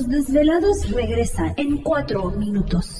Los Desvelados regresa en 4 minutos.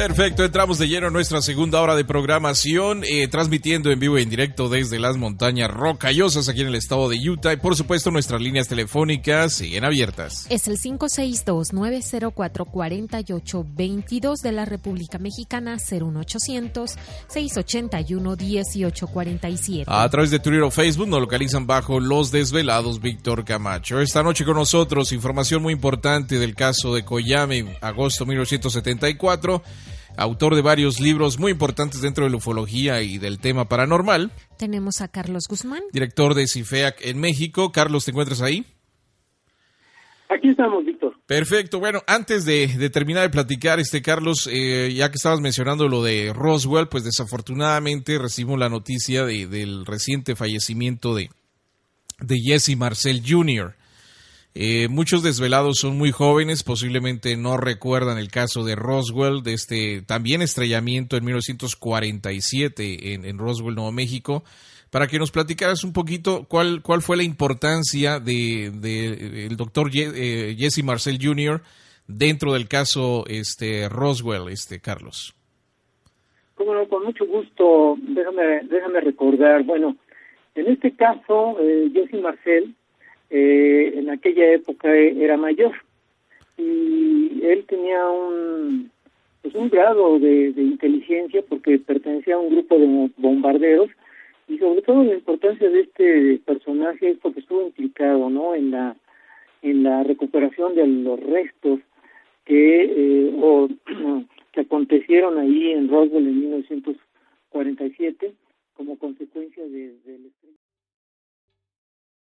Perfecto, entramos de lleno a nuestra segunda hora de programación, eh, transmitiendo en vivo y en directo desde las montañas rocallosas aquí en el estado de Utah y por supuesto nuestras líneas telefónicas siguen abiertas. Es el 562-904-4822 de la República Mexicana 01800-681-1847. A través de Twitter o Facebook nos localizan bajo Los Desvelados Víctor Camacho. Esta noche con nosotros información muy importante del caso de Koyame, agosto 1974 autor de varios libros muy importantes dentro de la ufología y del tema paranormal. Tenemos a Carlos Guzmán, director de CIFEAC en México. Carlos, ¿te encuentras ahí? Aquí estamos, Víctor. Perfecto. Bueno, antes de, de terminar de platicar, este Carlos, eh, ya que estabas mencionando lo de Roswell, pues desafortunadamente recibimos la noticia de, del reciente fallecimiento de, de Jesse Marcel Jr. Eh, muchos desvelados son muy jóvenes, posiblemente no recuerdan el caso de Roswell, de este también estrellamiento en 1947 en, en Roswell, Nuevo México. Para que nos platicaras un poquito cuál, cuál fue la importancia de, de el doctor eh, Jesse Marcel Jr. dentro del caso este Roswell, este Carlos. Como no, con mucho gusto, déjame, déjame recordar, bueno, en este caso, eh, Jesse Marcel eh, en aquella época era mayor. Y él tenía un pues un grado de, de, inteligencia porque pertenecía a un grupo de bombarderos. Y sobre todo la importancia de este personaje es porque estuvo implicado no en la en la recuperación de los restos que eh, o, que acontecieron ahí en Roswell en 1947 como consecuencia de, del